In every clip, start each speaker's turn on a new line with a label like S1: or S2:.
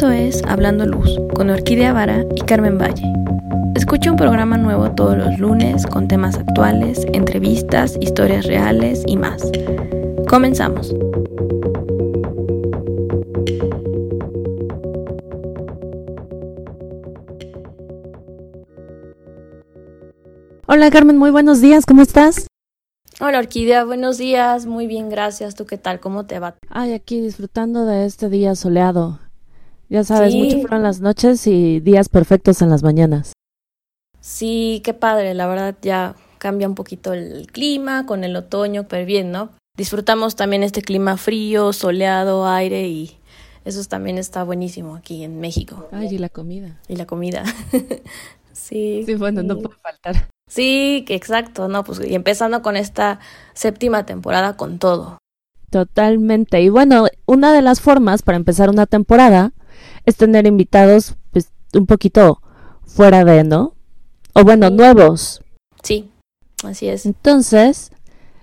S1: Esto es Hablando Luz con Orquídea Vara y Carmen Valle. Escucha un programa nuevo todos los lunes con temas actuales, entrevistas, historias reales y más. Comenzamos.
S2: Hola Carmen, muy buenos días, ¿cómo estás?
S1: Hola Orquídea, buenos días, muy bien, gracias. ¿Tú qué tal? ¿Cómo te va?
S2: Ay, aquí disfrutando de este día soleado. Ya sabes, mucho fueron las noches y días perfectos en las mañanas.
S1: Sí, qué padre, la verdad ya cambia un poquito el clima con el otoño, pero bien, ¿no? Disfrutamos también este clima frío, soleado, aire y eso también está buenísimo aquí en México.
S2: Ay, y la comida.
S1: Y la comida.
S2: sí. Sí, bueno, no puede faltar.
S1: Sí, exacto, no, pues y empezando con esta séptima temporada con todo.
S2: Totalmente. Y bueno, una de las formas para empezar una temporada es tener invitados pues un poquito fuera de, ¿no? O bueno, nuevos.
S1: Sí, así es.
S2: Entonces,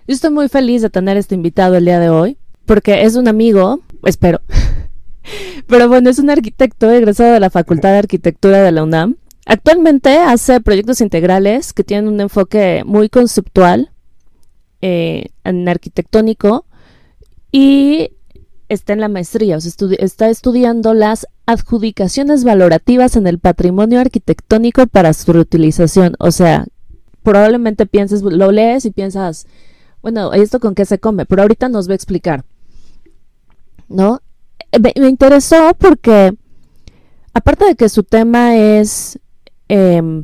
S2: yo estoy muy feliz de tener este invitado el día de hoy, porque es un amigo, espero. Pero bueno, es un arquitecto egresado de la Facultad de Arquitectura de la UNAM Actualmente hace proyectos integrales que tienen un enfoque muy conceptual eh, en arquitectónico y está en la maestría, o sea, está estudiando las adjudicaciones valorativas en el patrimonio arquitectónico para su reutilización. O sea, probablemente pienses, lo lees y piensas, bueno, ¿esto con qué se come? Pero ahorita nos va a explicar. ¿No? me interesó porque, aparte de que su tema es Em,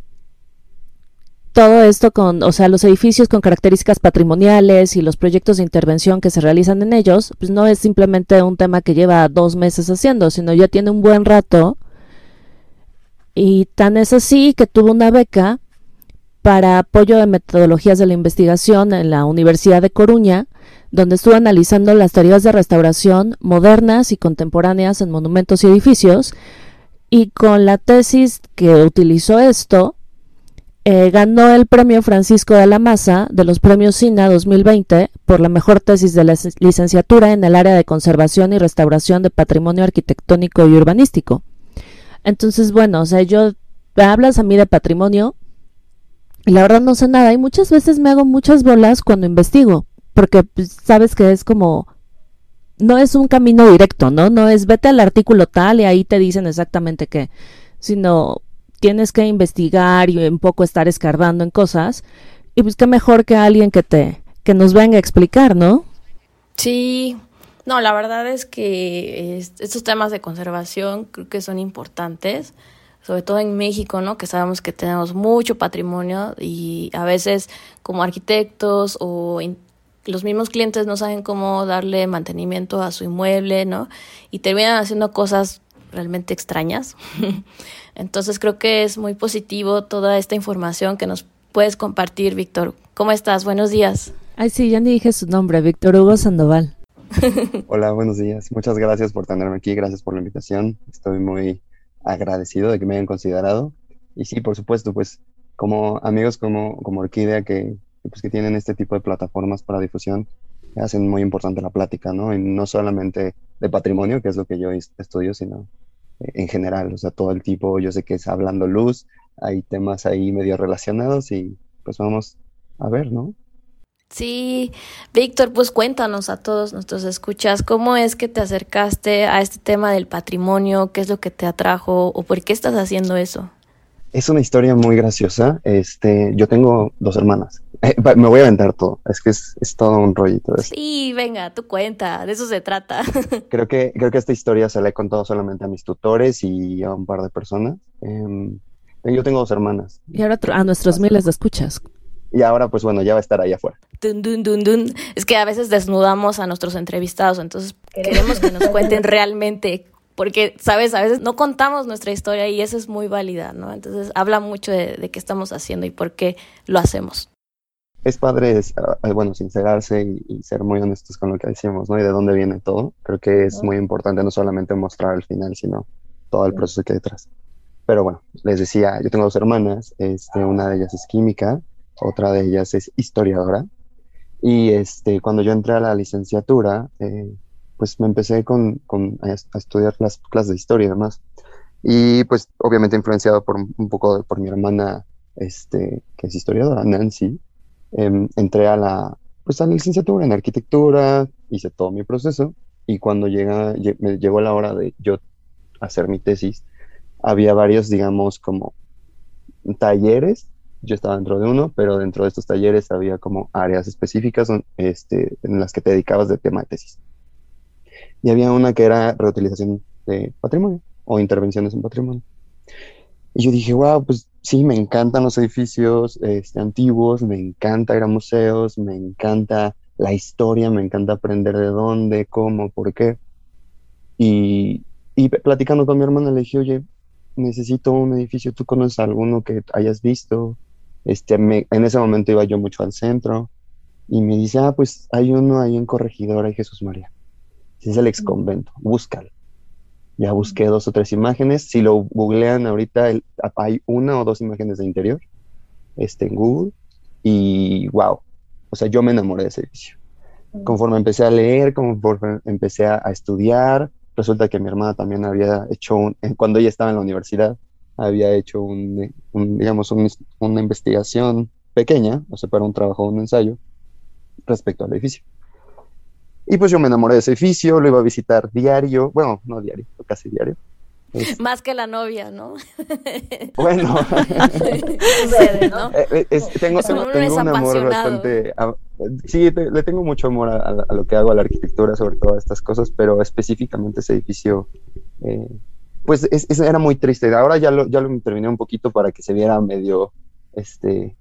S2: todo esto con, o sea, los edificios con características patrimoniales y los proyectos de intervención que se realizan en ellos, pues no es simplemente un tema que lleva dos meses haciendo, sino ya tiene un buen rato. Y tan es así que tuvo una beca para apoyo de metodologías de la investigación en la Universidad de Coruña, donde estuvo analizando las tareas de restauración modernas y contemporáneas en monumentos y edificios, y con la tesis que utilizó esto, eh, ganó el premio Francisco de la Maza de los premios SINA 2020 por la mejor tesis de la licenciatura en el área de conservación y restauración de patrimonio arquitectónico y urbanístico. Entonces, bueno, o sea, yo hablas a mí de patrimonio y la verdad no sé nada y muchas veces me hago muchas bolas cuando investigo, porque pues, sabes que es como no es un camino directo, ¿no? No es vete al artículo tal y ahí te dicen exactamente qué, sino tienes que investigar y un poco estar escarbando en cosas y pues qué mejor que alguien que te que nos venga a explicar, ¿no?
S1: Sí. No, la verdad es que estos temas de conservación creo que son importantes, sobre todo en México, ¿no? Que sabemos que tenemos mucho patrimonio y a veces como arquitectos o los mismos clientes no saben cómo darle mantenimiento a su inmueble, ¿no? Y terminan haciendo cosas realmente extrañas. Entonces creo que es muy positivo toda esta información que nos puedes compartir, Víctor. ¿Cómo estás? Buenos días.
S2: Ay, sí, ya ni dije su nombre, Víctor Hugo Sandoval.
S3: Hola, buenos días. Muchas gracias por tenerme aquí, gracias por la invitación. Estoy muy agradecido de que me hayan considerado. Y sí, por supuesto, pues como amigos como, como Orquídea que pues, que tienen este tipo de plataformas para difusión, hacen muy importante la plática, ¿no? Y no solamente de patrimonio, que es lo que yo estudio, sino eh, en general, o sea, todo el tipo, yo sé que es hablando luz, hay temas ahí medio relacionados y pues vamos a ver, ¿no?
S1: Sí, Víctor, pues cuéntanos a todos nuestros escuchas, ¿cómo es que te acercaste a este tema del patrimonio? ¿Qué es lo que te atrajo o por qué estás haciendo eso?
S3: Es una historia muy graciosa. Este, yo tengo dos hermanas. Eh, me voy a aventar todo. Es que es, todo un rollito.
S1: Sí, venga, tu cuenta. De eso se trata.
S3: creo que creo que esta historia se la he contado solamente a mis tutores y a un par de personas. Em, yo tengo dos hermanas.
S2: Y ahora a nuestros miles de escuchas.
S3: Y ahora, pues bueno, ya va a estar ahí afuera.
S1: Dun, dun, dun, dun. Es que a veces desnudamos a nuestros entrevistados, entonces queremos que nos cuenten realmente porque, sabes, a veces no contamos nuestra historia y eso es muy válida, ¿no? Entonces habla mucho de, qué estamos haciendo y por qué lo hacemos.
S3: Es padre, ah, bueno, sincerarse y, ser muy honestos con lo que decimos, ¿no? Y de dónde viene todo. Creo que es muy importante no solamente mostrar el final, sino todo el proceso que hay detrás. Pero bueno, les decía, yo tengo dos hermanas, este, una de ellas es química, otra de ellas es historiadora. Y este, cuando yo entré a la licenciatura, eh, pues me empecé con, con a, estudiar las clases de historia y demás. Y pues obviamente influenciado por un poco por mi hermana, este, que es historiadora, Nancy, em, entré a la, pues a la licenciatura en arquitectura, hice todo mi proceso y cuando llega, me llegó la hora de yo hacer mi tesis, había varios, digamos, como talleres, yo estaba dentro de uno, pero dentro de estos talleres había como áreas específicas este, en las que te dedicabas de tema de tesis. Y había una que era reutilización de patrimonio o intervenciones en patrimonio. Y yo dije, wow, pues sí, me encantan los edificios este, antiguos, me encanta ir a museos, me encanta la historia, me encanta aprender de dónde, cómo, por qué. Y, y platicando con mi hermana le dije, oye, necesito un edificio, ¿tú conoces alguno que hayas visto? Este, en ese momento iba yo mucho al centro y me dice, ah, pues hay uno ahí en Corregidora y Jesús María. Es el ex convento, búscalo. Ya busqué dos o tres imágenes. Si lo googlean ahorita, hay una o dos imágenes de interior este, en Google. Y wow, o sea, yo me enamoré de ese edificio. Conforme empecé a leer, conforme empecé a, estudiar, resulta que mi hermana también había hecho, un, cuando ella estaba en la universidad, había hecho un, digamos, una investigación pequeña, o sea, para un trabajo, un ensayo, respecto al edificio. Y pues yo me enamoré de ese edificio, lo iba a visitar diario, bueno, no diario, casi diario.
S1: Más que la novia, ¿no?
S3: Bueno, ¿no? Eh, eh, tengo, un amor bastante... sí, le tengo mucho amor a, lo que hago, a la arquitectura, sobre todo a estas cosas, pero específicamente ese edificio, eh, pues era muy triste. Ahora ya lo, ya lo terminé un poquito para que se viera medio, este,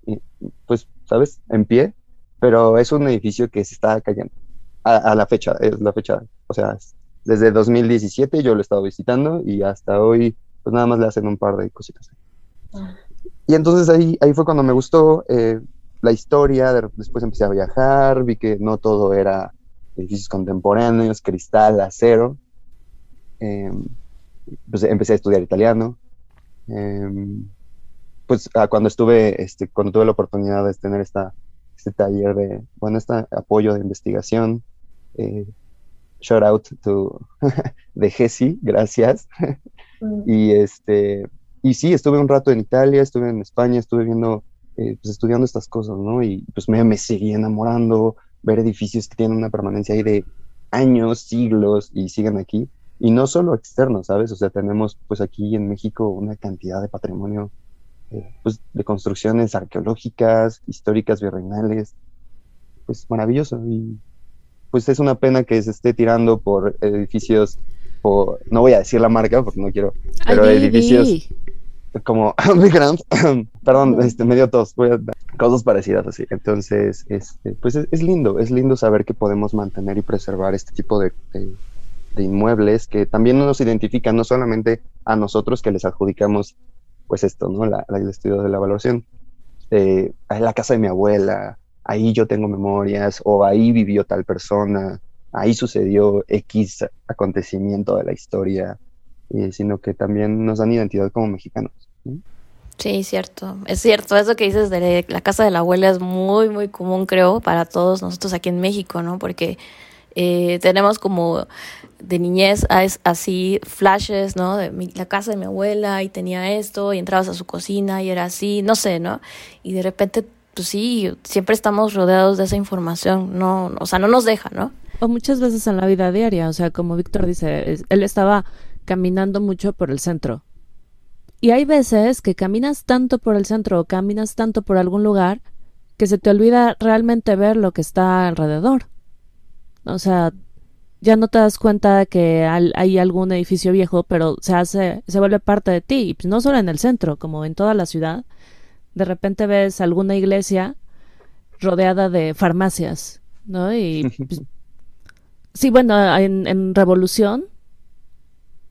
S3: pues, ¿sabes? En pie, pero es un edificio que se está cayendo a, la fecha, es la fecha, o sea, desde 2017 yo lo he estado visitando y hasta hoy, pues nada más le hacen un par de cositas. Ah. Y entonces ahí, ahí fue cuando me gustó eh, la historia, después empecé a viajar, vi que no todo era edificios contemporáneos, cristal, acero. Em, pues empecé a estudiar italiano. Em, pues ah, cuando estuve, este, cuando tuve la oportunidad de tener esta, este taller de, bueno, este apoyo de investigación, eh, shout out to de Jesse, gracias. Mm. y este, y sí, estuve un rato en Italia, estuve en España, estuve viendo, eh, pues estudiando estas cosas, ¿no? Y pues me, me seguí enamorando, ver edificios que tienen una permanencia ahí de años, siglos y siguen aquí. Y no solo externos, ¿sabes? O sea, tenemos pues aquí en México una cantidad de patrimonio, eh, pues de construcciones arqueológicas, históricas, virreinales, pues maravilloso. Y pues es una pena que se esté tirando por edificios, por, no voy a decir la marca porque no quiero, pero edificios como perdón, este, medio tos, voy a cosas parecidas así. Entonces, este, pues es, lindo, es lindo saber que podemos mantener y preservar este tipo de, inmuebles que también nos identifican no solamente a nosotros que les adjudicamos pues esto, ¿no? La, el estudio de la evaluación. Eh, la casa de mi abuela, ahí yo tengo memorias o ahí vivió tal persona, ahí sucedió X acontecimiento de la historia, sino que también nos dan identidad como mexicanos.
S1: Sí, cierto. Es cierto, eso que dices de la casa de la abuela es muy, muy común, creo, para todos nosotros aquí en México, ¿no? Porque eh, tenemos como de niñez así flashes, ¿no? De la casa de mi abuela y tenía esto y entrabas a su cocina y era así, no sé, ¿no? Y de repente pues sí, siempre estamos rodeados de esa información, no, o sea, no nos deja, ¿no?
S2: O muchas veces en la vida diaria, o sea, como Víctor dice, él estaba caminando mucho por el centro. Y hay veces que caminas tanto por el centro o caminas tanto por algún lugar que se te olvida realmente ver lo que está alrededor. O sea, ya no te das cuenta de que hay algún edificio viejo, pero se hace, se vuelve parte de ti, y pues no solo en el centro, como en toda la ciudad de repente ves alguna iglesia rodeada de farmacias, ¿no? Y pues, sí, bueno, en, en Revolución,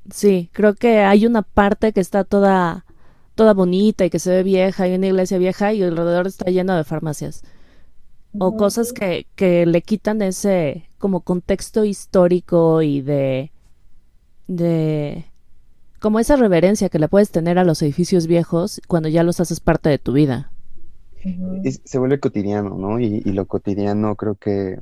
S2: sí, creo que hay una parte que está toda toda bonita y que se ve vieja, hay una iglesia vieja y alrededor está lleno de farmacias. O cosas que, que le quitan ese como contexto histórico y de de como esa reverencia que le puedes tener a los edificios viejos cuando ya los haces parte de tu vida.
S3: se vuelve cotidiano, ¿no? Y, lo cotidiano creo que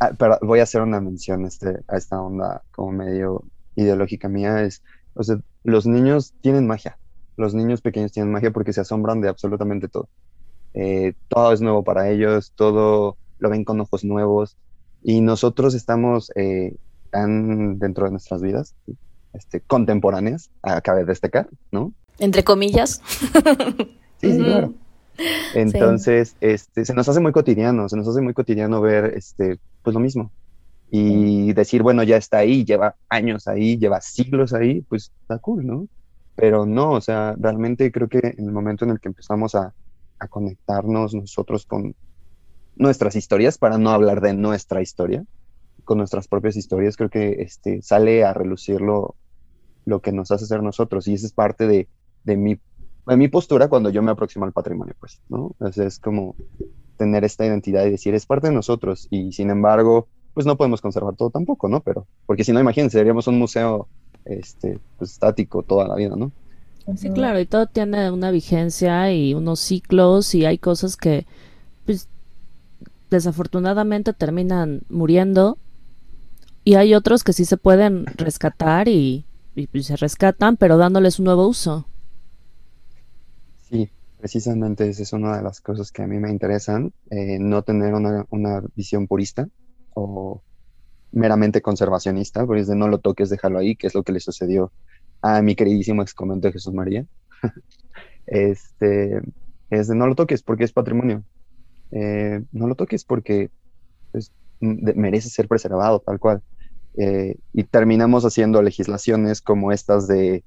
S3: ah, pero voy a hacer una mención este, a esta onda como medio ideológica mía, es, o sea, los niños tienen magia, los niños pequeños tienen magia porque se asombran de absolutamente todo. Eh, todo es nuevo para ellos, todo lo ven con ojos nuevos y nosotros estamos eh, tan dentro de nuestras vidas, este, contemporáneas, de destacar, ¿no?
S1: Entre comillas.
S3: sí, sí, claro. Entonces, este, se nos hace muy cotidiano, se nos hace muy cotidiano ver, este, pues lo mismo. Y decir, bueno, ya está ahí, lleva años ahí, lleva siglos ahí, pues está cool, ¿no? Pero no, o sea, realmente creo que en el momento en el que empezamos a, a conectarnos nosotros con nuestras historias, para no hablar de nuestra historia, con nuestras propias historias, creo que este, sale a relucir lo, lo que nos hace ser nosotros. Y esa es parte de, de, mi, de mi postura cuando yo me aproximo al patrimonio, pues, ¿no? es como tener esta identidad y decir, es parte de nosotros. Y sin embargo, pues no podemos conservar todo tampoco, ¿no? Pero, porque si no, imagínense, seríamos un museo este, pues, estático toda la vida, ¿no?
S2: Sí, claro, y todo tiene una vigencia y unos ciclos y hay cosas que, desafortunadamente terminan muriendo y hay otros que sí se pueden rescatar y, se rescatan, pero dándoles un nuevo uso.
S3: Sí, precisamente esa es una de las cosas que a mí me interesan, eh, no tener una, una, visión purista o meramente conservacionista, porque es de no lo toques, déjalo ahí, que es lo que le sucedió a mi queridísimo ex Jesús María. este, es de no lo toques porque es patrimonio. Eh, no lo toques porque pues, merece ser preservado tal cual. Eh, y terminamos haciendo legislaciones como estas de,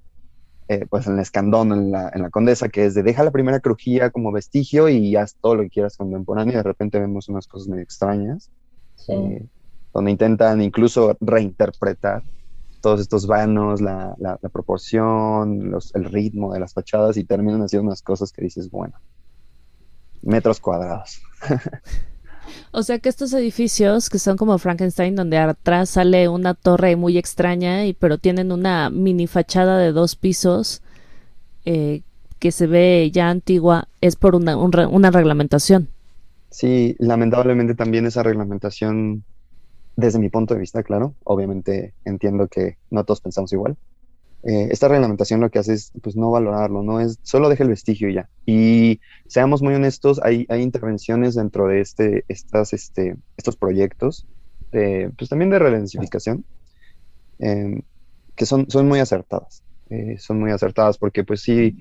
S3: eh, pues en el escandón, en la, en la, condesa, que es de deja la primera crujía como vestigio y haz todo lo que quieras contemporáneo. Y de repente vemos unas cosas muy extrañas, donde intentan incluso reinterpretar todos estos vanos, la, la, proporción, los, el ritmo de las fachadas y terminan haciendo unas cosas que dices, bueno, metros cuadrados.
S2: o sea que estos edificios que son como Frankenstein, donde atrás sale una torre muy extraña, y, pero tienen una mini fachada de dos pisos eh, que se ve ya antigua, es por una, una reglamentación.
S3: Sí, lamentablemente también esa reglamentación, desde mi punto de vista, claro, obviamente entiendo que no todos pensamos igual, eh, esta reglamentación lo que hace es pues no valorarlo, no es solo deja el vestigio y ya. Y seamos muy honestos, hay, hay intervenciones dentro de este, estas, este, estos proyectos, pues también de redensificación, em, que son, son muy acertadas. Eh, son muy acertadas porque pues sí,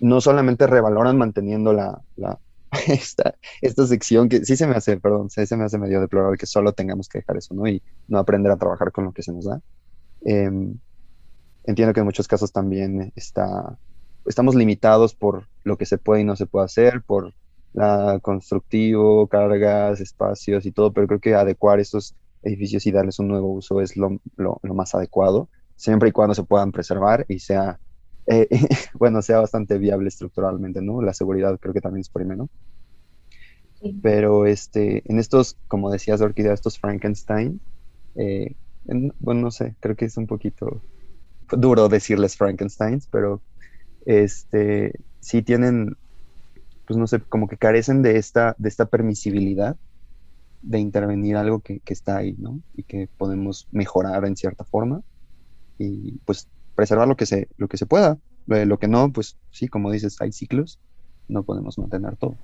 S3: no solamente revaloran manteniendo la, la esta, esta sección que sí se me hace, perdón, sí se me hace medio deplorable que solo tengamos que dejar eso, ¿no? Y no aprender a trabajar con lo que se nos da. Entiendo que en muchos casos también está, estamos limitados por lo que se puede y no se puede hacer, por la constructivo, cargas, espacios y todo, pero creo que adecuar estos edificios y darles un nuevo uso es lo, lo, más adecuado, siempre y cuando se puedan preservar y sea, eh, bueno, sea bastante viable estructuralmente, ¿no? La seguridad creo que también es primero. Pero este, en estos, como decías, Orquídea, estos Frankenstein, eh, bueno, no sé, creo que es un poquito duro decirles Frankensteins, pero este, sí tienen, pues no sé, como que carecen de esta, de esta permisibilidad de intervenir algo que, está ahí, ¿no? Y que podemos mejorar en cierta forma y pues preservar lo que se, lo que se pueda. Lo que no, pues sí, como dices, hay ciclos, no podemos mantener todo.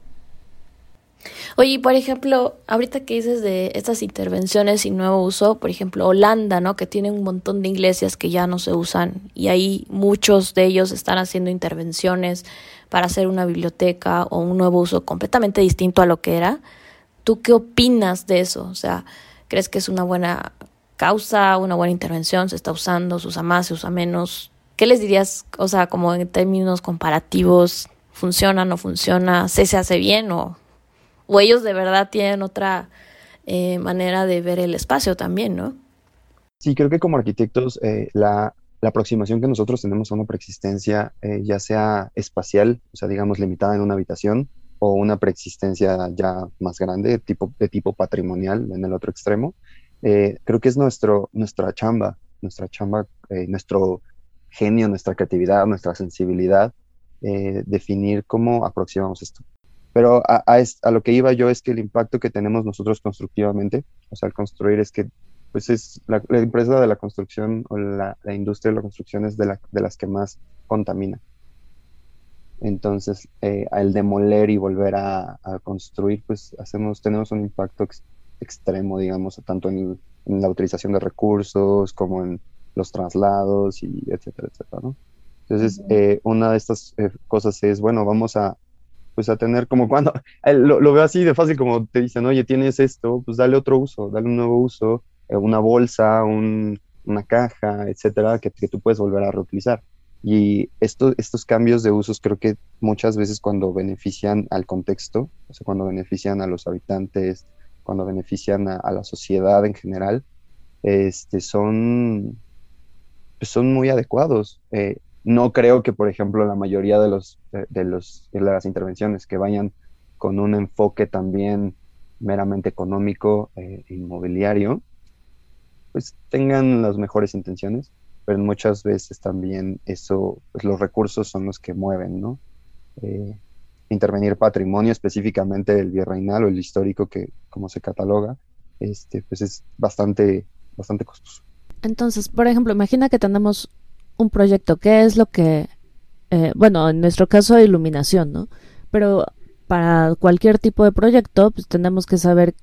S1: Oye, por ejemplo, ahorita que dices de estas intervenciones y nuevo uso, por ejemplo, Holanda, ¿no? Que tiene un montón de iglesias que ya no se usan y ahí muchos de ellos están haciendo intervenciones para hacer una biblioteca o un nuevo uso completamente distinto a lo que era. ¿Tú qué opinas de eso? O sea, ¿crees que es una buena causa, una buena intervención? ¿Se está usando? ¿Se usa más? ¿Se usa menos? ¿Qué les dirías, o sea, como en términos comparativos? ¿Funciona, no funciona? ¿Se se hace bien o o ellos de verdad tienen otra eh, manera de ver el espacio también, ¿no?
S3: Sí, creo que como arquitectos eh, la, aproximación que nosotros tenemos a una preexistencia, eh, ya sea espacial, o sea, digamos limitada en una habitación, o una preexistencia ya más grande, de tipo, de tipo patrimonial en el otro extremo, creo que es nuestro, nuestra chamba, nuestra chamba, nuestro genio, nuestra creatividad, nuestra sensibilidad, definir cómo aproximamos esto. Pero a, a, lo que iba yo es que el impacto que tenemos nosotros constructivamente, o sea, al construir es que pues es la, empresa de la construcción o la, industria de la construcción es de, la, de las que más contamina. Entonces, eh, al demoler y volver a, construir, pues hacemos, tenemos un impacto extremo, digamos, tanto en, la utilización de recursos como en los traslados y etcétera, etcétera, ¿no? Entonces, eh, una de estas eh, cosas es, bueno, vamos a, pues a tener como cuando, lo, lo, veo así de fácil como te dicen, oye, tienes esto, pues dale otro uso, dale un nuevo uso, eh, una bolsa, una caja, etcétera, que, que, tú puedes volver a reutilizar. Y esto, estos cambios de usos creo que muchas veces cuando benefician al contexto, o sea, cuando benefician a los habitantes, cuando benefician a, la sociedad en general, este, son, pues son muy adecuados. Eh, no creo que, por ejemplo, la mayoría de, los, de, los, de las intervenciones que vayan con un enfoque también meramente económico e inmobiliario, pues tengan las mejores intenciones, pero muchas veces también eso, pues los recursos son los que mueven, ¿no? Eh, intervenir patrimonio, específicamente el virreinal o el histórico, que como se cataloga, este, pues es bastante, bastante costoso.
S2: Entonces, por ejemplo, imagina que tenemos un proyecto, ¿qué es lo que, eh, bueno, en nuestro caso iluminación, ¿no? Pero para cualquier tipo de proyecto, pues tenemos que saber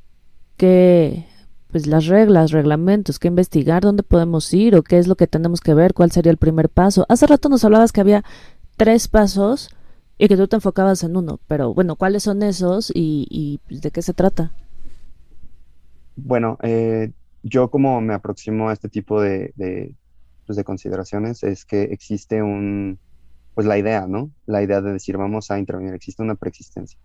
S2: qué, pues las reglas, reglamentos, qué investigar, dónde podemos ir o qué es lo que tenemos que ver, cuál sería el primer paso. Hace rato nos hablabas que había tres pasos y que tú te enfocabas en uno, pero bueno, ¿cuáles son esos y, pues, de qué se trata?
S3: Bueno, eh, yo como me aproximo a este tipo de, pues, de consideraciones es que existe un, pues la idea, ¿no? La idea de decir vamos a intervenir, existe una preexistencia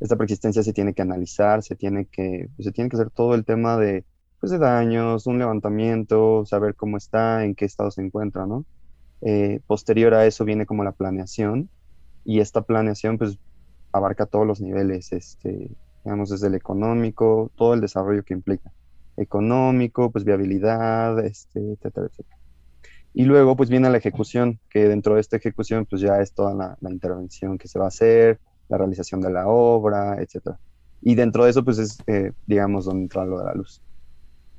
S3: esta preexistencia se tiene que analizar, se tiene que, pues, se tiene que hacer todo el tema de, pues, de daños, un levantamiento, saber cómo está, en qué estado se encuentra, ¿no? Eh, posterior a eso viene como la planeación y esta planeación pues abarca todos los niveles, este, digamos desde el económico, todo el desarrollo que implica, económico, pues viabilidad, este, etcétera, etcétera. Y luego pues viene la ejecución, que dentro de esta ejecución pues ya es toda la, la intervención que se va a hacer, la realización de la obra, etc. Y dentro de eso, pues es, eh, digamos, donde entra lo de la luz.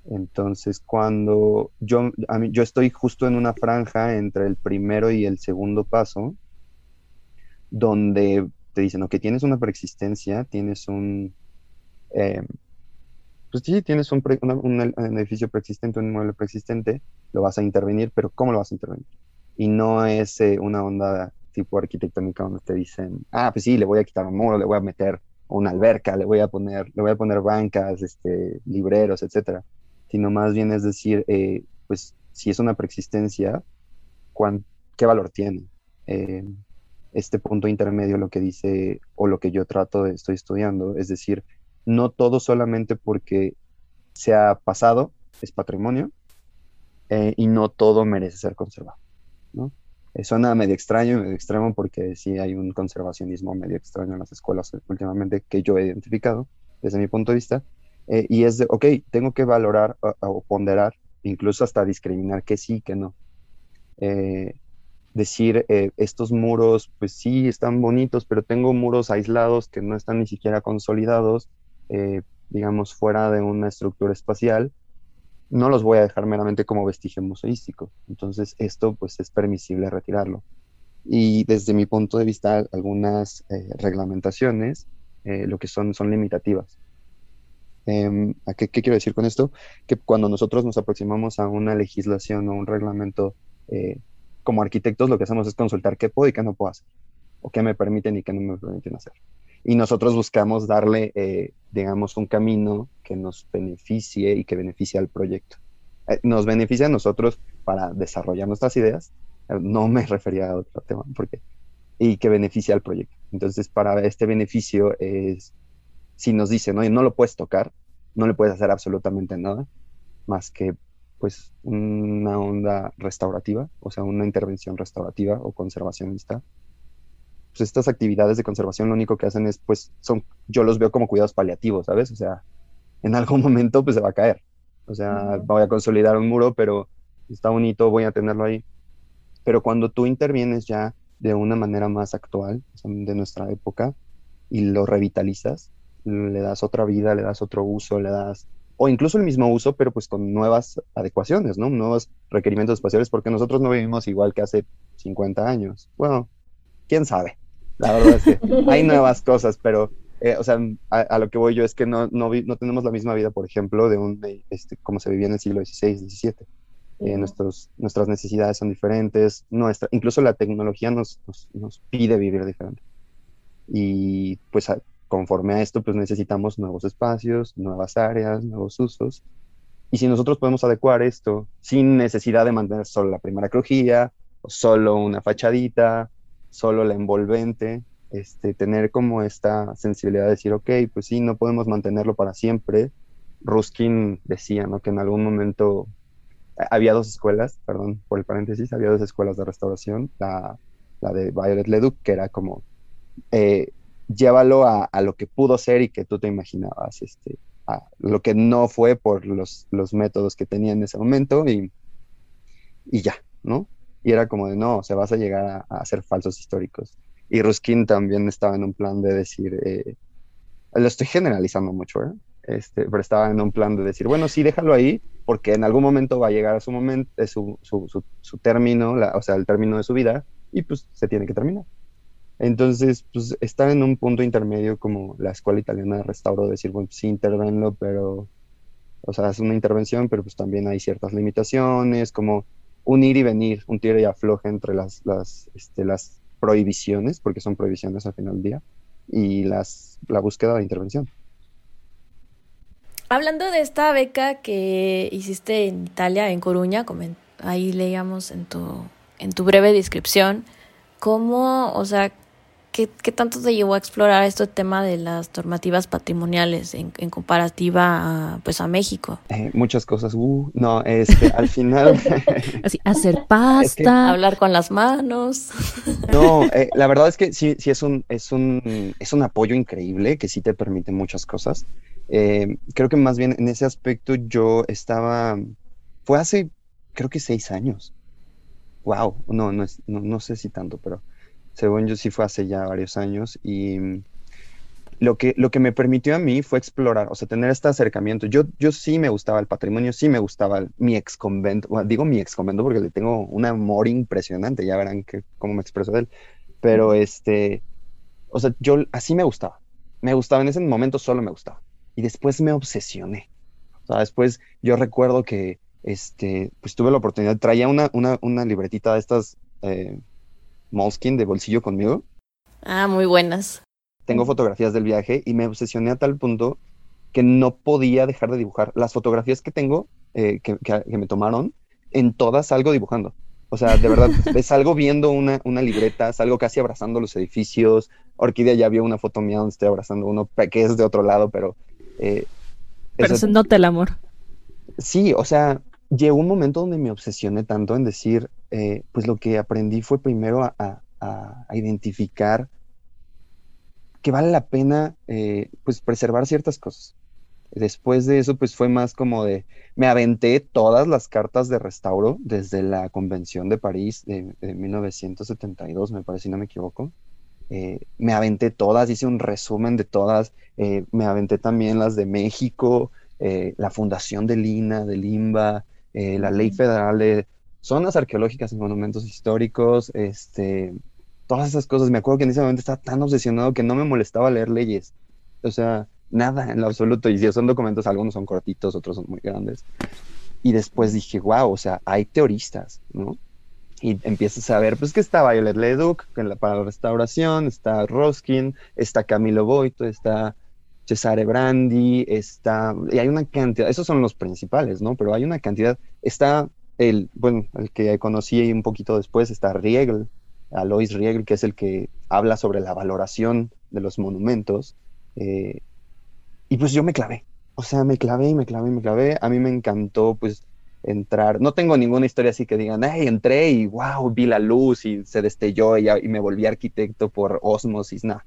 S3: Entonces, cuando yo, a mí, yo estoy justo en una franja entre el primero y el segundo paso, donde te dicen, ok, tienes una preexistencia, tienes un, eh, pues sí, tienes un, un, edificio preexistente, un inmueble preexistente, lo vas a intervenir, pero ¿cómo lo vas a intervenir? Y no es eh, una onda tipo arquitectónica donde te dicen, ah, pues sí, le voy a quitar un muro, le voy a meter una alberca, le voy a poner, le voy a poner bancas, este, libreros, etcétera, sino más bien es decir, eh, pues si es una preexistencia, ¿qué valor tiene? Eh, este punto intermedio lo que dice o lo que yo trato de estoy estudiando, es decir, no todo solamente porque se ha pasado es patrimonio eh, y no todo merece ser conservado, ¿no? Eh, suena medio extraño medio extremo porque sí hay un conservacionismo medio extraño en las escuelas últimamente que yo he identificado desde mi punto de vista. Eh, y es de, ok, tengo que valorar o, ponderar, incluso hasta discriminar que sí, que no. Eh, decir, estos muros, pues sí, están bonitos, pero tengo muros aislados que no están ni siquiera consolidados, digamos, fuera de una estructura espacial no los voy a dejar meramente como vestigio museístico. Entonces, esto pues es permisible retirarlo. Y desde mi punto de vista, algunas eh, reglamentaciones eh, lo que son son limitativas. Em, ¿a qué, quiero decir con esto? Que cuando nosotros nos aproximamos a una legislación o un reglamento, eh, como arquitectos lo que hacemos es consultar qué puedo y qué no puedo hacer, o qué me permiten y qué no me permiten hacer y nosotros buscamos darle, eh, digamos, un camino que nos beneficie y que beneficie al proyecto. Eh, nos beneficia a nosotros para desarrollar nuestras ideas, eh, no me refería a otro tema, porque, y que beneficie al proyecto. Entonces, para este beneficio es, si nos dicen, oye, no lo puedes tocar, no le puedes hacer absolutamente nada, más que pues una onda restaurativa, o sea, una intervención restaurativa o conservacionista, pues estas actividades de conservación lo único que hacen es, pues, son, yo los veo como cuidados paliativos, ¿sabes? O sea, en algún momento, pues, se va a caer. O sea, voy a consolidar un muro, pero está bonito, voy a tenerlo ahí. Pero cuando tú intervienes ya de una manera más actual, de nuestra época, y lo revitalizas, le das otra vida, le das otro uso, le das, o incluso el mismo uso, pero pues con nuevas adecuaciones, ¿no? Nuevos requerimientos espaciales, porque nosotros no vivimos igual que hace 50 años. Bueno, quién sabe. La verdad es que hay nuevas cosas, pero, eh, o sea, a, lo que voy yo es que no, no, no, tenemos la misma vida, por ejemplo, de un, este, como se vivía en el siglo XVI, XVII. Eh, nuestros, nuestras necesidades son diferentes, nuestra, incluso la tecnología nos, nos, nos pide vivir diferente. Y pues conforme a esto, pues necesitamos nuevos espacios, nuevas áreas, nuevos usos. Y si nosotros podemos adecuar esto sin necesidad de mantener solo la primera crujía, o solo una fachadita, solo la envolvente, este, tener como esta sensibilidad de decir, ok, pues sí, no podemos mantenerlo para siempre. Ruskin decía, ¿no? Que en algún momento había dos escuelas, perdón por el paréntesis, había dos escuelas de restauración, la, la de Violet Leduc, que era como, eh, llévalo a, lo que pudo ser y que tú te imaginabas, este, a lo que no fue por los, los métodos que tenía en ese momento y, y ya, ¿no? Y era como de, no, se vas a llegar a, a hacer falsos históricos. Y Ruskin también estaba en un plan de decir, eh, lo estoy generalizando mucho, ¿eh? Este, pero estaba en un plan de decir, bueno, sí, déjalo ahí, porque en algún momento va a llegar a su momento, eh, su, su, su, término, o sea, el término de su vida, y pues se tiene que terminar. Entonces, pues está en un punto intermedio como la escuela italiana de restauro, decir, bueno, sí, intervenlo, pero, o sea, es una intervención, pero pues también hay ciertas limitaciones, como un ir y venir, un tiro y afloje entre las, las, este, las prohibiciones, porque son prohibiciones al final del día, y las, la búsqueda de intervención.
S1: Hablando de esta beca que hiciste en Italia, en Coruña, ahí leíamos en tu, en tu breve descripción, ¿cómo, o sea, qué, qué tanto te llevó a explorar este tema de las normativas patrimoniales en, en comparativa a, pues, a México?
S3: Eh, muchas cosas, uh, no, este, al final...
S2: Así, hacer pasta.
S1: Hablar con las manos.
S3: No, eh, la verdad es que sí, sí es un, es un, es un apoyo increíble que sí te permite muchas cosas. Eh, creo que más bien en ese aspecto yo estaba, fue hace, creo que seis años. Wow, no, no, es, no, sé si tanto, pero según yo sí fue hace ya varios años y lo que, lo que me permitió a mí fue explorar, o sea, tener este acercamiento. Yo, yo sí me gustaba el patrimonio, sí me gustaba mi ex convento, digo mi ex convento porque le tengo un amor impresionante, ya verán que, cómo me expreso de él, pero este, o sea, yo así me gustaba, me gustaba en ese momento, solo me gustaba y después me obsesioné. O sea, después yo recuerdo que este, pues tuve la oportunidad, traía una, una, una libretita de estas eh, Moleskin de bolsillo conmigo.
S1: Ah, muy buenas.
S3: Tengo fotografías del viaje y me obsesioné a tal punto que no podía dejar de dibujar. Las fotografías que tengo, eh, que, que, me tomaron, en todas salgo dibujando. O sea, de verdad, salgo viendo una, una libreta, salgo casi abrazando los edificios. Orquídea ya vio una foto mía donde estoy abrazando uno que es de otro lado, pero
S2: eh, Pero se nota el amor.
S3: Sí, o sea, llegó un momento donde me obsesioné tanto en decir, eh, pues lo que aprendí fue primero a, identificar que vale la pena eh, pues preservar ciertas cosas. Después de eso, pues fue más como de, me aventé todas las cartas de restauro desde la Convención de París de, de 1972, me parece, si no me equivoco. Eh, me aventé todas, hice un resumen de todas, eh, me aventé también las de México, eh, la Fundación de Lina, de Limba, la Ley Federal de Zonas Arqueológicas y Monumentos Históricos, este, todas esas cosas. Me acuerdo que en ese momento estaba tan obsesionado que no me molestaba leer leyes. O sea, nada en lo absoluto. Y si son documentos, algunos son cortitos, otros son muy grandes. Y después dije, wow, o sea, hay teoristas, ¿no? y empiezas a ver, pues que está Violet Leduc para la restauración, está Roskin, está Camilo Boito, está Cesare Brandi, está, y hay una cantidad, esos son los principales, ¿no? Pero hay una cantidad, está el, bueno, el que conocí un poquito después, está Riegel, Alois Riegel, que es el que habla sobre la valoración de los monumentos, eh, y pues yo me clavé, o sea, me clavé y me clavé y me clavé, a mí me encantó, pues, entrar. No tengo ninguna historia así que digan, ay, entré y wow, vi la luz y se destelló y, y me volví arquitecto por osmosis, no.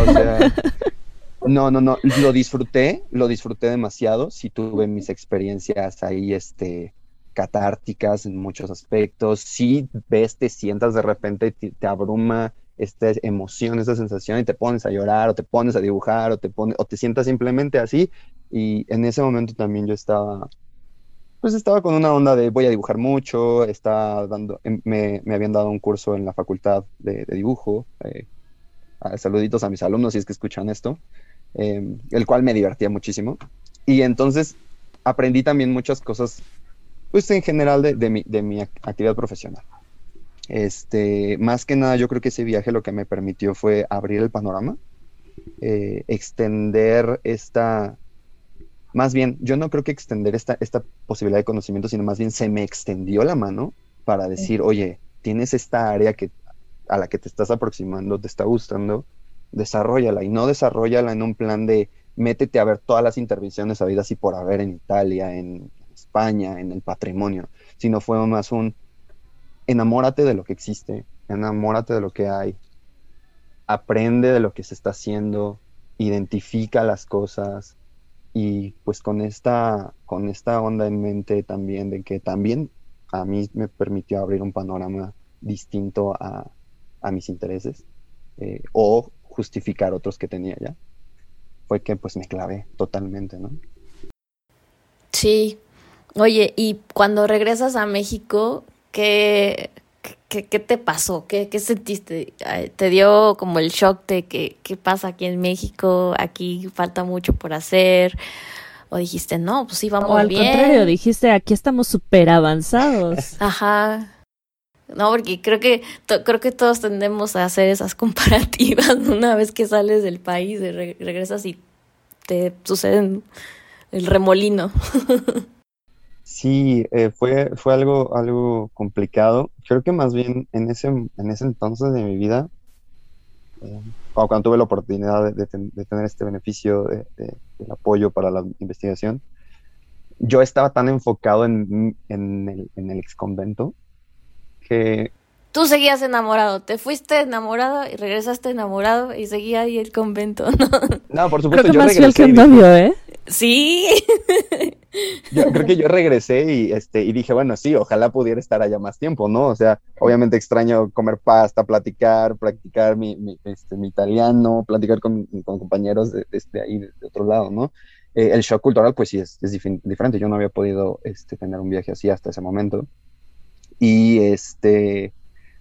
S3: O sea, no, no, no, lo disfruté, lo disfruté demasiado. Sí tuve mis experiencias ahí, este, catárticas en muchos aspectos. Sí ves, te sientas de repente, te, te abruma esta emoción, esta sensación y te pones a llorar o te pones a dibujar o te, pones, o te sientas simplemente así. Y en ese momento también yo estaba, pues estaba con una onda de voy a dibujar mucho, estaba dando, em, me, me habían dado un curso en la facultad de, dibujo. Eh, saluditos a mis alumnos si es que escuchan esto, em, el cual me divertía muchísimo. Y entonces aprendí también muchas cosas, pues en general de, de, mi, de mi actividad profesional. Este, más que nada, yo creo que ese viaje lo que me permitió fue abrir el panorama, eh, extender esta, más bien, yo no creo que extender esta, esta posibilidad de conocimiento, sino más bien se me extendió la mano para decir, oye, tienes esta área que, a la que te estás aproximando, te está gustando, desarrollala y no desarrollala en un plan de métete a ver todas las intervenciones habidas y por haber en Italia, en España, en el patrimonio, sino fue más un enamórate de lo que existe, enamórate de lo que hay, aprende de lo que se está haciendo, identifica las cosas y pues con esta, con esta onda en mente también de que también a mí me permitió abrir un panorama distinto a, mis intereses eh, o justificar otros que tenía ya, fue que pues me clavé totalmente, ¿no?
S1: Sí. Oye, y cuando regresas a México, ¿qué, qué, qué te pasó? ¿Qué, ¿Qué, sentiste? ¿Te dio como el shock de que qué pasa aquí en México? Aquí falta mucho por hacer. ¿O dijiste, no, pues sí, vamos bien? O
S2: al contrario, dijiste, aquí estamos súper avanzados.
S1: Ajá. No, porque creo que creo que todos tendemos a hacer esas comparativas una vez que sales del país, regresas y te sucede el remolino.
S3: Sí, eh, fue, fue algo, algo complicado. Creo que más bien en ese, en ese entonces de mi vida, eh, cuando tuve la oportunidad de, tener este beneficio de, del apoyo para la investigación, yo estaba tan enfocado en, en, el, en el ex convento que...
S1: Tú seguías enamorado, te fuiste enamorado y regresaste enamorado y seguía ahí el convento, ¿no?
S3: No, por supuesto,
S2: creo que yo más regresé. Que novio, ¿eh?
S1: Sí.
S3: Yo creo que yo regresé y este y dije, bueno, sí, ojalá pudiera estar allá más tiempo, ¿no? O sea, obviamente extraño comer pasta, platicar, practicar mi, mi, este, mi italiano, platicar con, con compañeros de, este, ahí de, otro lado, ¿no? Eh, el shock cultural, pues sí, es, es diferente. Yo no había podido este, tener un viaje así hasta ese momento. Y este,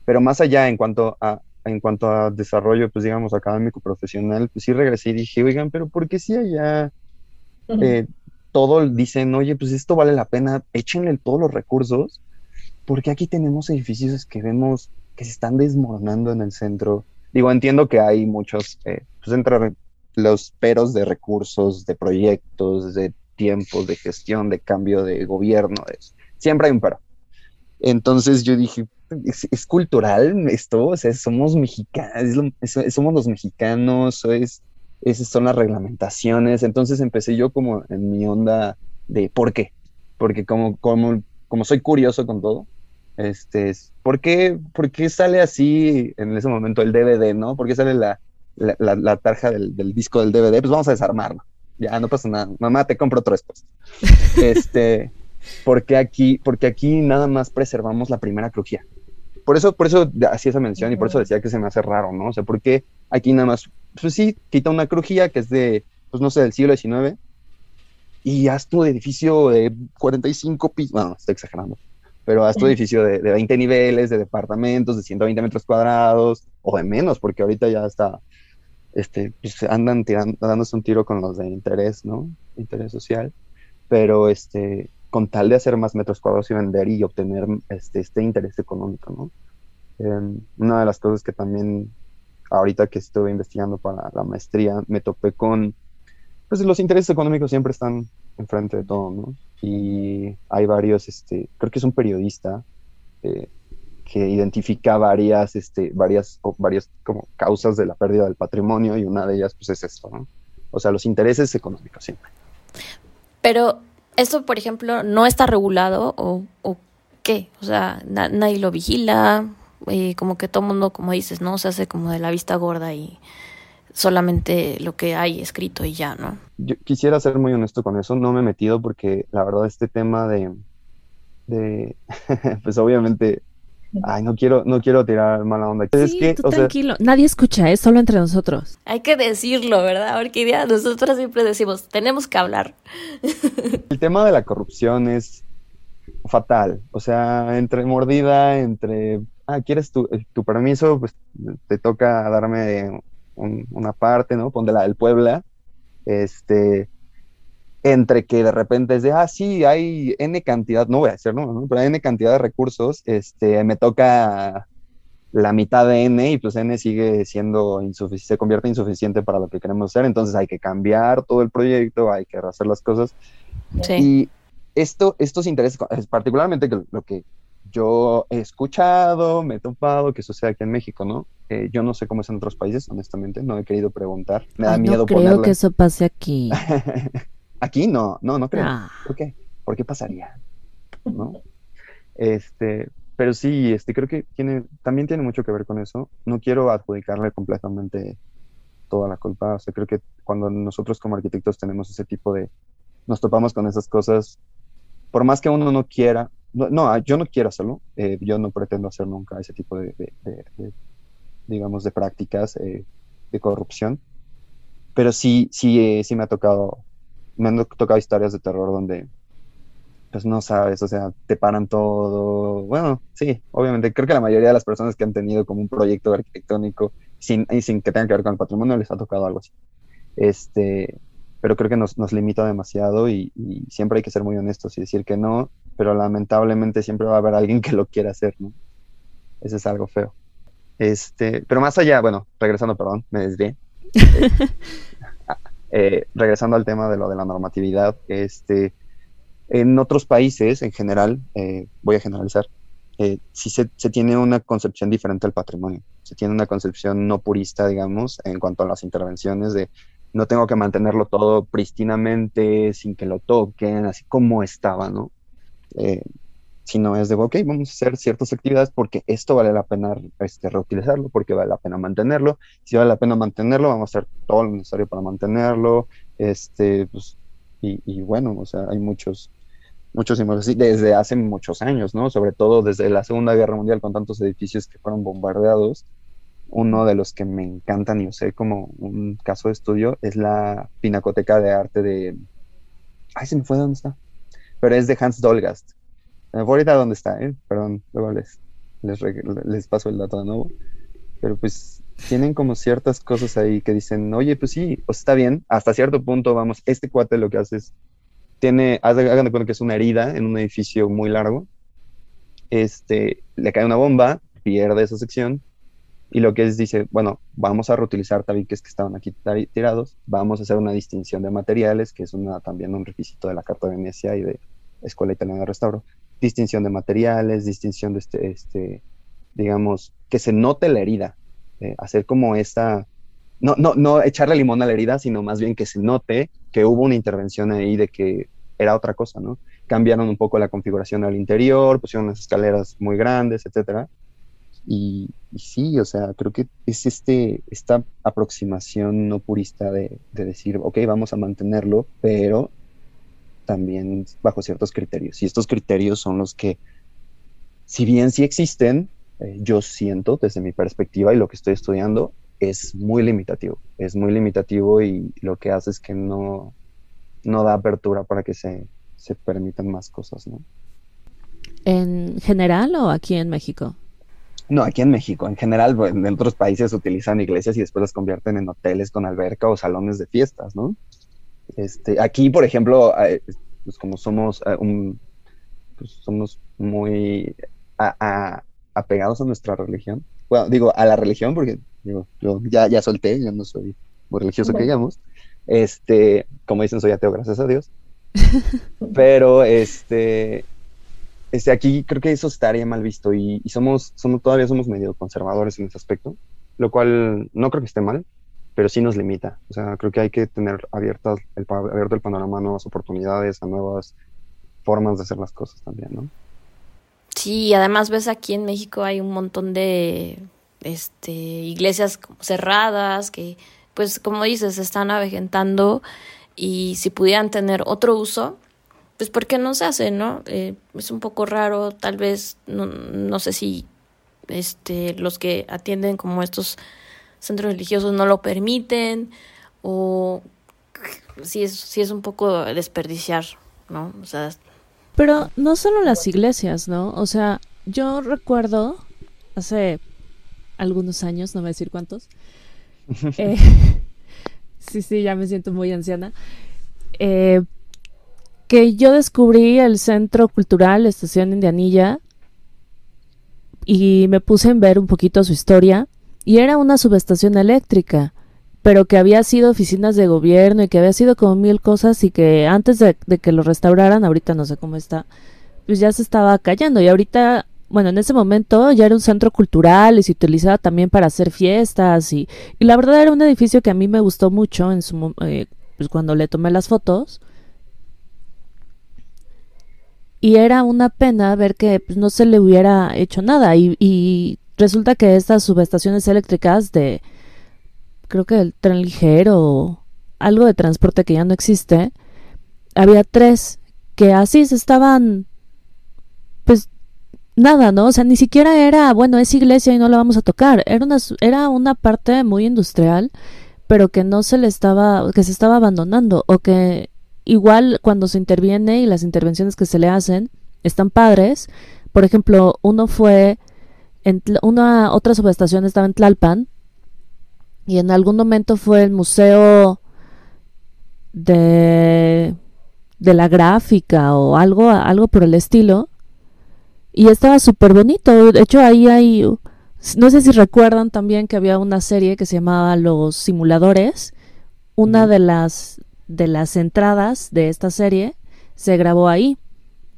S3: pero más allá en cuanto a, en cuanto a desarrollo, pues digamos, académico, profesional, pues sí regresé y dije, oigan, pero ¿por qué si allá eh, todo dicen, oye, pues esto vale la pena, échenle todos los recursos, porque aquí tenemos edificios que vemos que se están desmoronando en el centro. Digo, entiendo que hay muchos, eh, pues entre los peros de recursos, de proyectos, de tiempos, de gestión, de cambio de gobierno, siempre hay un pero. Entonces yo dije, es, cultural esto, o sea, somos mexicanos, somos los mexicanos, es, esas son las reglamentaciones. Entonces empecé yo como en mi onda de ¿por qué? Porque como, como, como soy curioso con todo, este, ¿por qué, ¿por qué sale así en ese momento el DVD, no? ¿Por qué sale la, la, la, tarja del, del, disco del DVD? Pues vamos a desarmarlo. Ya, no pasa nada. Mamá, te compro otro después. este, porque aquí, porque aquí nada más preservamos la primera crujía. Por eso, por eso hacía esa mención y por eso decía que se me hace raro, ¿no? O sea, porque aquí nada más, pues sí, quita una crujía que es de, pues no sé, del siglo XIX y haz tu edificio de 45 pisos, bueno, estoy exagerando, pero haz tu edificio de, de, 20 niveles, de departamentos, de 120 metros cuadrados, o de menos, porque ahorita ya está, este, pues andan tirando, dándose un tiro con los de interés, ¿no? Interés social, pero este, con tal de hacer más metros cuadrados y vender y obtener este, este interés económico, ¿no? Em, una de las cosas que también ahorita que estuve investigando para la maestría me topé con, pues los intereses económicos siempre están enfrente de todo, ¿no? Y hay varios, este, creo que es un periodista eh, que identifica varias, este, varias, varias como causas de la pérdida del patrimonio y una de ellas pues es esto, ¿no? O sea, los intereses económicos siempre.
S1: Pero ¿Esto, por ejemplo, no está regulado o, o qué? O sea, nadie lo vigila, eh, como que todo mundo, como dices, ¿no? Se hace como de la vista gorda y solamente lo que hay escrito y ya, ¿no?
S3: Yo quisiera ser muy honesto con eso, no me he metido porque la verdad este tema de, de pues obviamente Ay, no quiero, no quiero tirar mala onda.
S2: Sí, que, tú tranquilo. Nadie escucha, es solo entre nosotros.
S1: Hay que decirlo, ¿verdad? Orquídea, nosotros siempre decimos, tenemos que hablar.
S3: El tema de la corrupción es fatal. O sea, entre mordida, entre, ah, ¿quieres tu, eh, tu permiso? Pues te toca darme una parte, ¿no? Ponte la del Puebla. Este, entre que de repente es de, ah, sí, hay N cantidad, no voy a decir, ¿no? Pero hay N cantidad de recursos, este, me toca la mitad de N y pues N sigue siendo insuficiente, se convierte insuficiente para lo que queremos hacer, entonces hay que cambiar todo el proyecto, hay que hacer las cosas. Sí. Y esto, estos intereses, particularmente lo que yo he escuchado, me he topado, que sucede aquí en México, ¿no? Eh, yo no sé cómo es en otros países, honestamente, no he querido preguntar, me da miedo
S2: no creo que eso pase aquí.
S3: Aquí no, no, no creo. Ah. ¿Por qué? ¿Por qué pasaría? ¿No? Este, pero sí, este, creo que tiene, también tiene mucho que ver con eso. No quiero adjudicarle completamente toda la culpa. O sea, creo que cuando nosotros como arquitectos tenemos ese tipo de, nos topamos con esas cosas, por más que uno no quiera, no, yo no quiero hacerlo, eh, yo no pretendo hacer nunca ese tipo de, digamos, de prácticas eh, de corrupción, pero sí, sí, eh, sí me ha tocado me han tocado historias de terror donde, pues no sabes, o sea, te paran todo. Bueno, sí, obviamente, creo que la mayoría de las personas que han tenido como un proyecto arquitectónico sin, y sin que tenga que ver con el patrimonio les ha tocado algo así. Este, pero creo que nos, nos limita demasiado y, siempre hay que ser muy honestos y decir que no, pero lamentablemente siempre va a haber alguien que lo quiera hacer, ¿no? Eso es algo feo. Este, pero más allá, bueno, regresando, perdón, me desvié. Eh, regresando al tema de lo de la normatividad, este, en otros países en general, eh, voy a generalizar, eh, sí se, tiene una concepción diferente del patrimonio, se tiene una concepción no purista, digamos, en cuanto a las intervenciones de no tengo que mantenerlo todo pristinamente, sin que lo toquen, así como estaba, ¿no? Sino es de, ok, vamos a hacer ciertas actividades porque esto vale la pena este, reutilizarlo, porque vale la pena mantenerlo. Si vale la pena mantenerlo, vamos a hacer todo lo necesario para mantenerlo. Este, pues, y, bueno, o sea, hay muchos, muchos desde hace muchos años, ¿no? Sobre todo desde la Segunda Guerra Mundial con tantos edificios que fueron bombardeados. Uno de los que me encantan y yo sé como un caso de estudio es la Pinacoteca de Arte de... Ay, se me fue de dónde está. Pero es de Hans Dolgast ahorita dónde está, ¿eh? Perdón, luego les, les, paso el dato de nuevo. Pero pues tienen como ciertas cosas ahí que dicen, oye, pues sí, o está bien, hasta cierto punto, vamos, este cuate lo que hace es, tiene, hagan de cuenta que es una herida en un edificio muy largo, este, le cae una bomba, pierde esa sección, y lo que es, dice, bueno, vamos a reutilizar tabiques que estaban aquí tirados, vamos a hacer una distinción de materiales, que es una, también un requisito de la Carta de Venecia y de Escuela Italiana de Restauro, distinción de materiales, distinción de este, este digamos, que se note la herida, eh, hacer como esta, no, no, no echarle limón a la herida, sino más bien que se note que hubo una intervención ahí de que era otra cosa, ¿no? Cambiaron un poco la configuración al interior, pusieron unas escaleras muy grandes, etcétera. Y, sí, o sea, creo que es este, esta aproximación no purista de, de decir, ok, vamos a mantenerlo, pero también bajo ciertos criterios. Y estos criterios son los que, si bien sí existen, eh, yo siento desde mi perspectiva y lo que estoy estudiando, es muy limitativo. Es muy limitativo y lo que hace es que no, no da apertura para que se, se permitan más cosas, ¿no?
S2: ¿En general o aquí en México?
S3: No, aquí en México. En general, en otros países utilizan iglesias y después las convierten en hoteles con alberca o salones de fiestas, ¿no? Este, aquí, por ejemplo, pues como somos eh, un, pues somos muy apegados a nuestra religión. Bueno, digo, a la religión, porque digo, yo ya, ya solté, yo no soy muy religioso que digamos. Este, como dicen, soy ateo, gracias a Dios. Pero este, este, aquí creo que eso estaría mal visto y, somos, somos, todavía somos medio conservadores en ese aspecto, lo cual no creo que esté mal, pero sí nos limita. O sea, creo que hay que tener abiertas el, abierto el panorama a nuevas oportunidades, a nuevas formas de hacer las cosas también, ¿no?
S1: Sí, además ves aquí en México hay un montón de este, iglesias cerradas que, pues como dices, están avejentando y si pudieran tener otro uso, pues ¿por qué no se hace, no? Eh, es un poco raro, tal vez, no, no sé si este, los que atienden como estos centros religiosos no lo permiten o sí es, sí es un poco desperdiciar, ¿no? O sea,
S2: pero no solo las iglesias, ¿no? O sea, yo recuerdo hace algunos años, no voy a decir cuántos. Eh, sí, sí, ya me siento muy anciana. Eh, que yo descubrí el Centro Cultural Estación Indianilla y me puse a ver un poquito su historia y era una subestación eléctrica pero que había sido oficinas de gobierno y que había sido como mil cosas y que antes de, que lo restauraran, ahorita no sé cómo está, pues ya se estaba cayendo y ahorita, bueno, en ese momento ya era un centro cultural y se utilizaba también para hacer fiestas y, y la verdad era un edificio que a mí me gustó mucho en su, eh, pues cuando le tomé las fotos. Y era una pena ver que pues, no se le hubiera hecho nada y, y resulta que estas subestaciones eléctricas de creo que el tren ligero algo de transporte que ya no existe, había tres que así se estaban, pues nada, ¿no? O sea, ni siquiera era, bueno, es iglesia y no la vamos a tocar. Era una, era una parte muy industrial, pero que no se le estaba, que se estaba abandonando o que igual cuando se interviene y las intervenciones que se le hacen están padres. Por ejemplo, uno fue en una otra subestación estaba en Tlalpan y en algún momento fue el museo de, de la gráfica o algo, algo por el estilo. Y estaba súper bonito. De hecho, ahí hay. No sé si recuerdan también que había una serie que se llamaba Los Simuladores. Una de las, de las entradas de esta serie se grabó ahí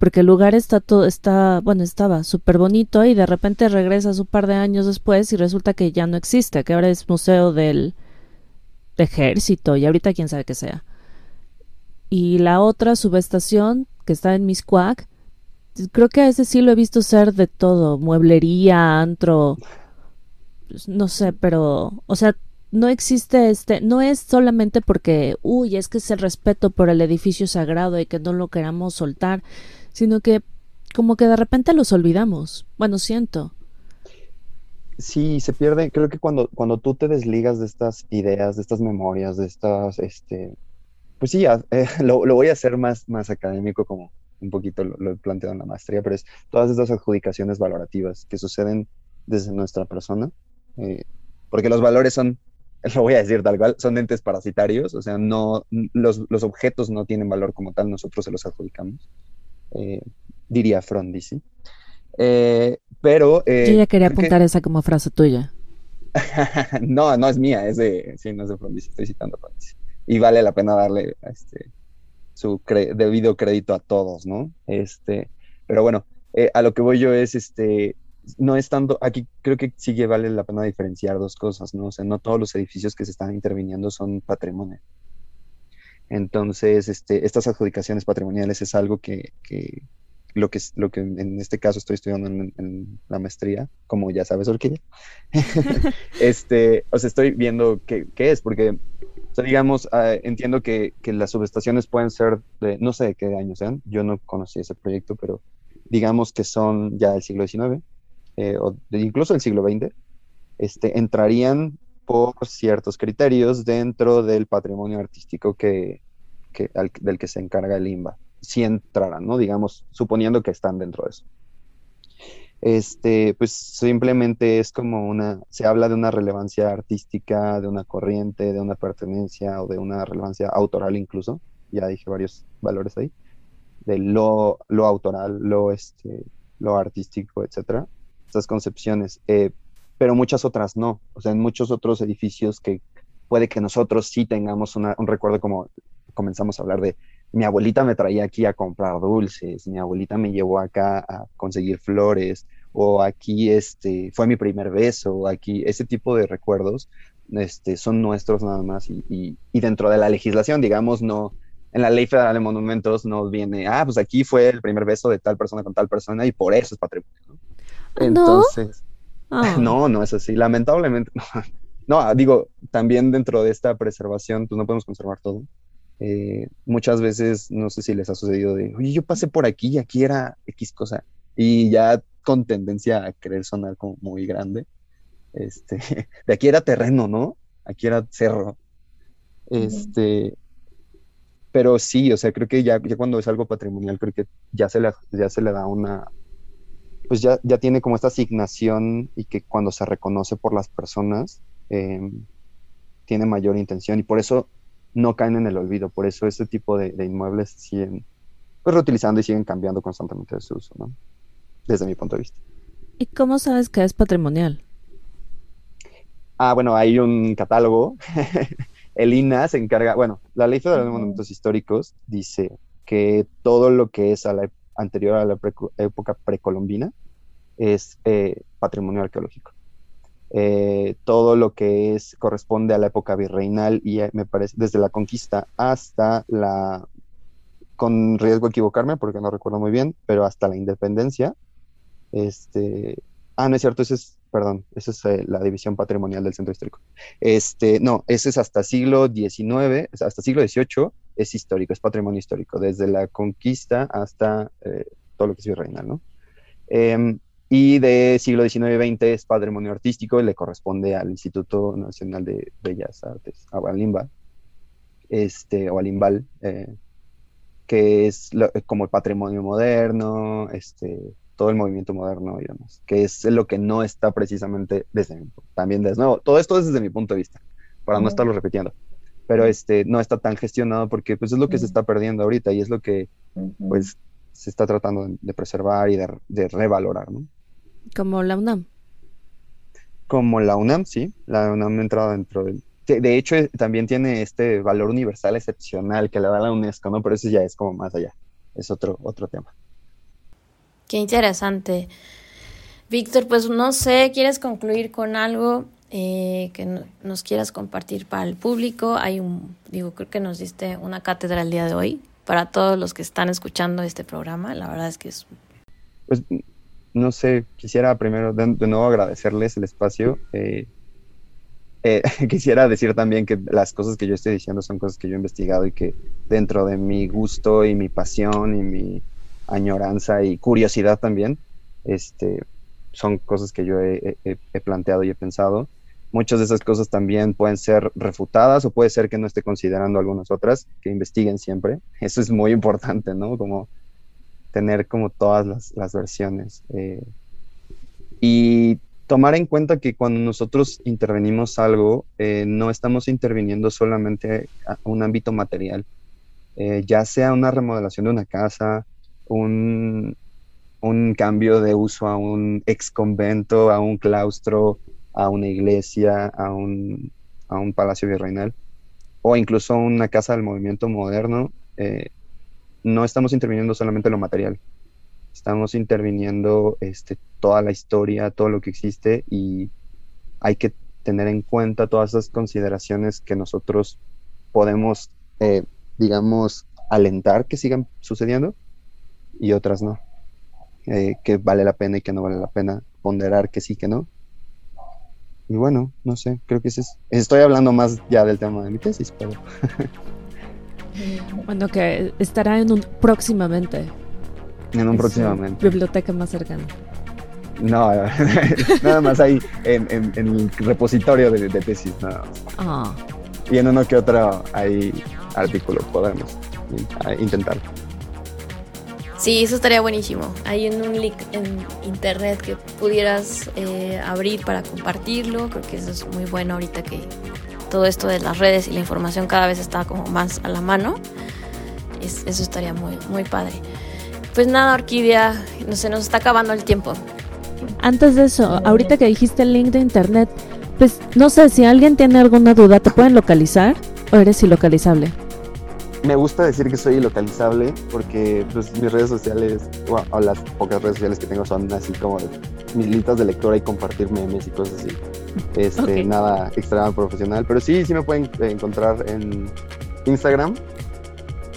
S2: porque el lugar está todo, está, bueno, estaba súper bonito y de repente regresas un par de años después y resulta que ya no existe, que ahora es museo del ejército y ahorita quién sabe qué sea. Y la otra subestación que está en Miscuac, creo que a ese sí lo he visto ser de todo, mueblería, antro, pues, no sé, pero, o sea, no existe este, no es solamente porque, uy, es que es el respeto por el edificio sagrado y que no lo queramos soltar, sino que como que de repente los olvidamos. Bueno, siento.
S3: Sí, se pierde. Creo que cuando, cuando tú te desligas de estas ideas, de estas memorias, de estas, este, pues sí, eh, lo, voy a hacer más, más académico, como un poquito lo, he planteado en la maestría, pero es todas estas adjudicaciones valorativas que suceden desde nuestra persona, eh, porque los valores son, lo voy a decir tal cual, son entes parasitarios, o sea, no, los, los objetos no tienen valor como tal, nosotros se los adjudicamos. Eh, diría Frondizi. Eh, pero...
S2: Eh, Yo ya quería apuntar esa como frase tuya.
S3: no, no es mía, es de, sí, no es de Frondizi, estoy citando a Frondizi. Y vale la pena darle este, su debido crédito a todos, ¿no? Este, pero bueno, a lo que voy yo es, este, no es tanto, aquí creo que sí que vale la pena diferenciar dos cosas, ¿no? O sea, no todos los edificios que se están interviniendo son patrimonio. Entonces, este, estas adjudicaciones patrimoniales es algo que, lo que, lo que en este caso estoy estudiando en, la maestría, como ya sabes, Orquídea, este, o sea, estoy viendo qué, es, porque, digamos, ah, entiendo que, las subestaciones pueden ser de, no sé qué año sean, yo no conocí ese proyecto, pero digamos que son ya del siglo XIX, eh, o incluso del siglo XX, este, entrarían por ciertos criterios dentro del patrimonio artístico que, del que se encarga el INBA, si entraran, ¿no? Digamos, suponiendo que están dentro de eso. Este, pues simplemente es como una, se habla de una relevancia artística, de una corriente, de una pertenencia o de una relevancia autoral incluso, ya dije varios valores ahí, de lo, lo autoral, lo, este, lo artístico, etcétera, estas concepciones. Eh, pero muchas otras no. O sea, en muchos otros edificios que puede que nosotros sí tengamos un recuerdo como comenzamos a hablar de mi abuelita me traía aquí a comprar dulces, mi abuelita me llevó acá a conseguir flores, o aquí este, fue mi primer beso, aquí, ese tipo de recuerdos este, son nuestros nada más y, y, dentro de la legislación, digamos, no, en la ley federal de monumentos no viene, ah, pues aquí fue el primer beso de tal persona con tal persona y por eso es patrimonio. Entonces, Ah. No, no es así, lamentablemente. No, digo, también dentro de esta preservación, pues no podemos conservar todo. Eh, muchas veces, no sé si les ha sucedido de, oye, yo pasé por aquí y aquí era X cosa. Y ya con tendencia a querer sonar como muy grande. Este, de aquí era terreno, ¿no? Aquí era cerro. Este, pero sí, o sea, creo que ya, ya cuando es algo patrimonial, creo que ya se le, ya se le da una, pues ya, ya tiene como esta asignación y que cuando se reconoce por las personas, em, tiene mayor intención y por eso no caen en el olvido, por eso este tipo de, inmuebles siguen pues reutilizando y siguen cambiando constantemente de su uso, ¿no? Desde mi punto de vista.
S2: ¿Y cómo sabes que es patrimonial?
S3: Ah, bueno, hay un catálogo. el INA se encarga, bueno, la Ley Federal de Monumentos Históricos dice que todo lo que es a la, anterior a la época precolombina es eh, patrimonio arqueológico. Eh, todo lo que es corresponde a la época virreinal y eh, me parece desde la conquista hasta la, con riesgo de equivocarme porque no recuerdo muy bien, pero hasta la independencia. Este, ah, no es cierto, ese es, perdón, esa es la división patrimonial del centro histórico. Este, no, ese es hasta siglo XIX, hasta siglo XVIII es histórico, es patrimonio histórico, desde la conquista hasta todo lo que es virreinal, ¿no? Em, y de siglo XIX-XX es patrimonio artístico y le corresponde al Instituto Nacional de Bellas Artes, a Alimba, este, o Alimbal, eh, que es como el patrimonio moderno, este, todo el movimiento moderno y demás, que es lo que no está precisamente desde también desde nuevo, todo esto es desde mi punto de vista, para no estarlo repitiendo, pero este, no está tan gestionado porque pues es lo que se está perdiendo ahorita y es lo que pues se está tratando de, preservar y de, de revalorar, ¿no?
S2: Como la UNAM.
S3: Como la UNAM, sí. La UNAM ha entrado dentro del... De hecho, también tiene este valor universal excepcional que le da la UNESCO, ¿no? Pero eso ya es como más allá. Es otro, otro tema.
S1: Qué interesante. Víctor, pues no sé, ¿quieres concluir con algo eh, que nos quieras compartir para el público? Hay un, digo, creo que nos diste una cátedra el día de hoy para todos los que están escuchando este programa. La verdad es que es...
S3: Pues no sé, quisiera primero de, nuevo agradecerles el espacio. Eh, eh, quisiera decir también que las cosas que yo estoy diciendo son cosas que yo he investigado y que dentro de mi gusto y mi pasión y mi añoranza y curiosidad también, este, son cosas que yo he, planteado y he pensado. Muchas de esas cosas también pueden ser refutadas o puede ser que no esté considerando algunas otras, que investiguen siempre. Eso es muy importante, ¿no? Como tener como todas las, versiones. Eh, y tomar en cuenta que cuando nosotros intervenimos algo, eh, no estamos interviniendo solamente a un ámbito material, eh, ya sea una remodelación de una casa, un, un cambio de uso a un ex convento, a un claustro, a una iglesia, a un, a un palacio virreinal, o incluso una casa del movimiento moderno, no estamos interviniendo solamente lo material, estamos interviniendo este, toda la historia, todo lo que existe y hay que tener en cuenta todas esas consideraciones que nosotros podemos, eh, digamos, alentar que sigan sucediendo y otras no. Eh, que vale la pena y que no vale la pena, ponderar que sí, que no. Y bueno, no sé, creo que es, estoy hablando más ya del tema de mi tesis, pero...
S2: Bueno, que estará en un próximamente.
S3: En un próximamente.
S2: Biblioteca más cercana.
S3: No, nada más ahí en, el repositorio de, tesis, nada más. Ah. Y en uno que otro hay artículo, podemos intentar.
S1: Sí, eso estaría buenísimo. Hay en un link en internet que pudieras eh, abrir para compartirlo. Creo que eso es muy bueno ahorita que todo esto de las redes y la información cada vez está como más a la mano. eso estaría muy, muy padre. Pues nada, Orquídea, no se nos está acabando el tiempo.
S2: Antes de eso, ahorita que dijiste el link de internet, pues no sé si alguien tiene alguna duda, ¿te pueden localizar o eres ilocalizable?
S3: Me gusta decir que soy ilocalizable porque pues, mis redes sociales, o las pocas redes sociales que tengo son así como mis listas de lectura y compartir memes y cosas así. Este, Nada extremadamente profesional, pero sí, sí me pueden encontrar en Instagram.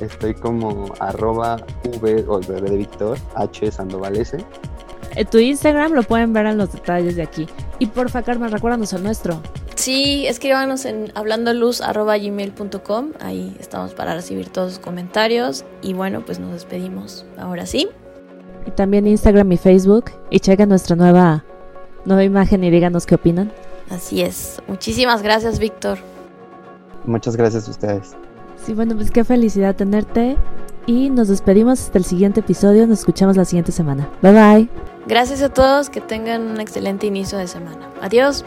S3: Estoy como arroba v o bebé de Víctor, H Sandoval S.
S2: En tu Instagram lo pueden ver en los detalles de aquí. Y porfa, Carmen, recuérdanos el nuestro.
S1: Sí, escríbanos en hablandoluz.gmail.com. Ahí estamos para recibir todos sus comentarios. Y bueno, pues nos despedimos. Ahora sí.
S2: y también Instagram y Facebook y chequen nuestra nueva, nueva imagen y díganos qué opinan.
S1: Así es. Muchísimas gracias, Víctor.
S3: Muchas gracias a ustedes.
S2: Sí, bueno, pues qué felicidad tenerte y nos despedimos hasta el siguiente episodio. Nos escuchamos la siguiente semana. Bye bye.
S1: Gracias a todos, que tengan un excelente inicio de semana. Adiós.